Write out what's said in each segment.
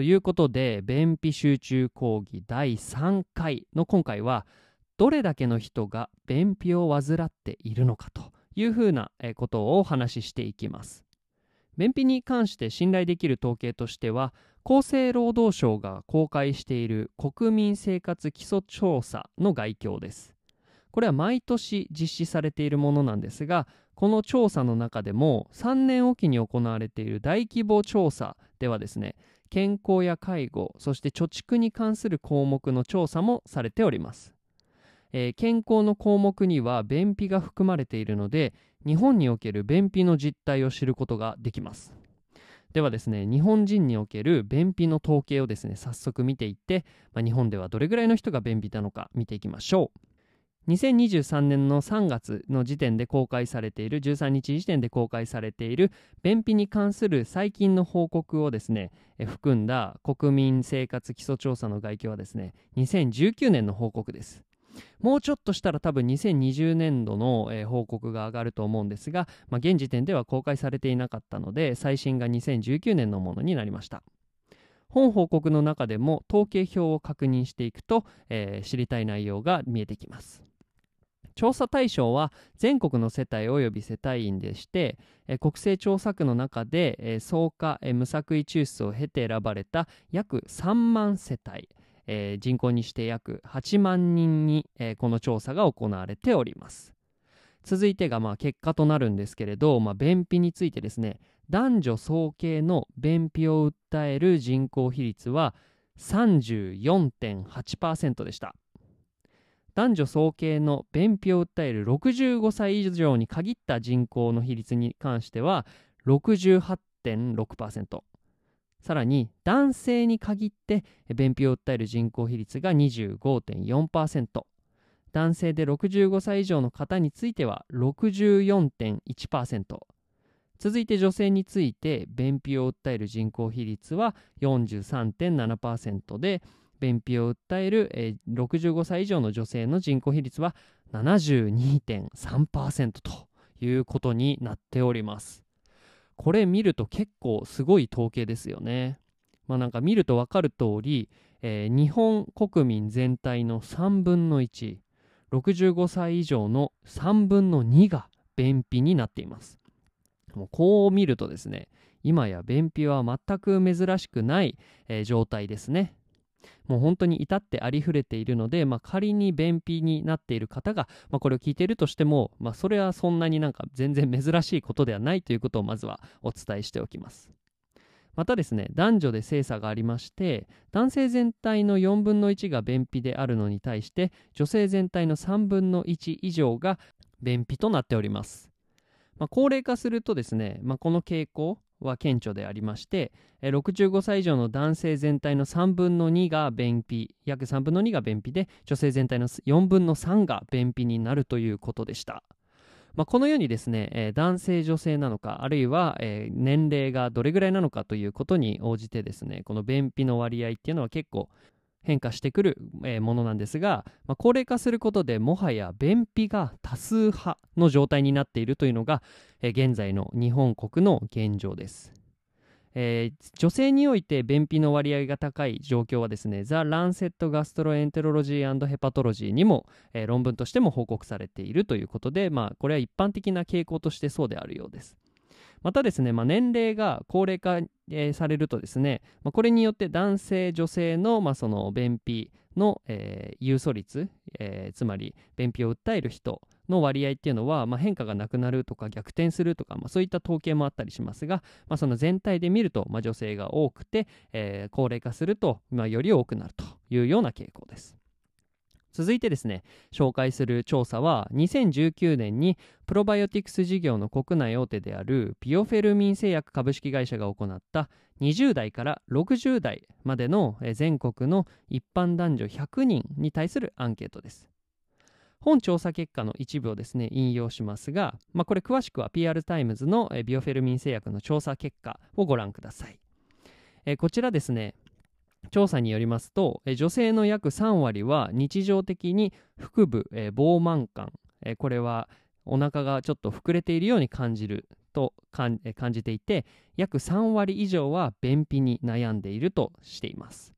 ということで便秘集中講義第3回の今回はどれだけの人が便秘を患っているのかというふうなことをお話ししていきます。便秘に関して信頼できる統計としては厚生労働省が公開している国民生活基礎調査の概況です。これは毎年実施されているものなんですがこの調査の中でも3年おきに行われている大規模調査ではですね健康や介護そして貯蓄に関する項目の調査もされております。えー、健康の項目には便秘が含まれているので日本における便秘の実態を知ることができます。ではですね日本人における便秘の統計をですね早速見ていって、まあ、日本ではどれぐらいの人が便秘なのか見ていきましょう。2023年の3月の時点で公開されている13日時点で公開されている便秘に関する最近の報告をですね含んだ国民生活基礎調査の概況はですね2019年の報告です。もうちょっとしたら多分2020年度の、報告が上がると思うんですが、まあ、現時点では公開されていなかったので最新が2019年のものになりました。本報告の中でも統計表を確認していくと、えー、知りたい内容が見えてきます。調査対象は全国の世帯及び世帯員でして、国勢調査区の中で、え総科、無作為抽出を経て選ばれた約3万世帯、人口にして約8万人に、この調査が行われております。続いてがまあ結果となるんですけれど、まあ、便秘についてですね男女総計の便秘を訴える人口比率は34.8%でした。男女総計の便秘を訴える65歳以上に限った人口の比率に関しては68.6%さらに男性に限って便秘を訴える人口比率が25.4%男性で65歳以上の方については64.1%続いて女性について便秘を訴える人口比率は43.7%で便秘を訴える65歳以上の女性の人口比率は72.3%ということになっておりますこれ見ると結構すごい統計ですよね。まあなんか見ると分かる通り、えー、日本国民全体の3分の1、65歳以上の3分の2が便秘になっています。もうこう見るとですね、今や便秘は全く珍しくない、えー、状態ですね。もう本当に至ってありふれているので、まあ、仮に便秘になっている方が、まあ、これを聞いているとしても、まあ、それはそんなになんか全然珍しいことではないということをまずはお伝えしておきます。またですね男女で性差がありまして男性全体の4分の1が便秘であるのに対して女性全体の3分の1以上が便秘となっております、まあ、高齢化するとですね、まあ、この傾向は顕著でありまして65歳以上の男性全体の3分の2が便秘約3分の2が便秘で女性全体の4分の3が便秘になるということでした。まあ、このようにですね、えー、男性女性なのかあるいは、えー、年齢がどれぐらいなのかということに応じてですねこの便秘の割合っていうのは結構変化してくる、えー、ものなんですが、まあ、高齢化することでもはや便秘が多数派の状態になっているというのが、え現在の日本国の現状です。えー、女性において便秘の割合が高い状況はですね、ザ・ランセット・ガストロエンテロロジーヘパトロジーにも、えー、論文としても報告されているということで、まあ、これは一般的な傾向としてそうであるようです。またですね、まあ、年齢が高齢化、えー、されるとですね、まあ、これによって男性、女性の,、まあその便秘の、えー、有素率、えー、つまり便秘を訴える人の割合っていうのは、まあ、変化がなくなるとか逆転するとか、まあ、そういった統計もあったりしますが、まあ、その全体で見ると、まあ、女性が多くて、えー、高齢化すると、まあ、より多くなるというような傾向です。続いてですね紹介する調査は2019年にプロバイオティクス事業の国内大手であるピオフェルミン製薬株式会社が行った20代から60代までの全国の一般男女100人に対するアンケートです。本調査結果の一部をですね引用しますが、まあ、これ詳しくは PR タイムズのビオフェルミン製薬の調査結果をご覧ください。こちらですね調査によりますと女性の約3割は日常的に腹部、え膨満感、これはお腹がちょっと膨れているように感じると感じていて約3割以上は便秘に悩んでいるとしています。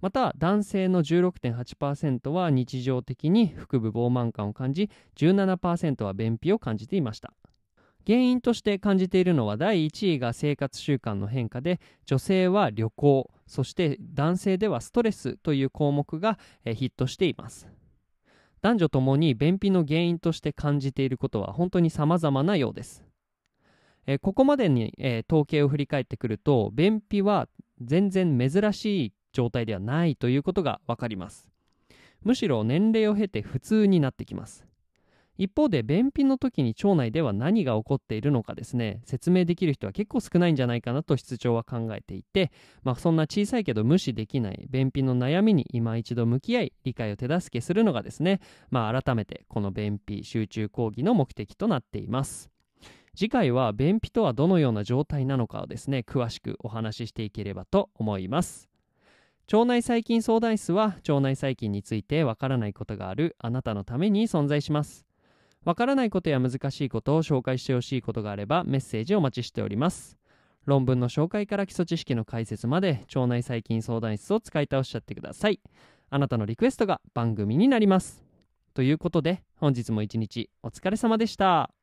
また男性の16.8%は日常的に腹部膨満感を感じ17%は便秘を感じていました。原因として感じているのは第1位が生活習慣の変化で女性は旅行そして男性ではストレスという項目がヒットしています男女ともに便秘の原因として感じていることは本当に様々なようです。えここまでに、え統計を振り返ってくると便秘は全然珍しい状態ではないということが分かります。むしろ年齢を経て普通になってきます。一方で便秘の時に腸内では何が起こっているのかですね説明できる人は結構少ないんじゃないかなと室長は考えていて、まあ、そんな小さいけど無視できない便秘の悩みに今一度向き合い理解を手助けするのがですね、まあ、改めてこの便秘集中講義の目的となっています。次回は便秘とはどのような状態なのかをですね詳しくお話ししていければと思います。腸内細菌相談室は腸内細菌についてわからないことがあるあなたのために存在します。わからないことや難しいことを紹介してほしいことがあればメッセージをお待ちしております。論文の紹介から基礎知識の解説まで腸内細菌相談室を使い倒しちゃってください。あなたのリクエストが番組になります。ということで本日も一日お疲れ様でした。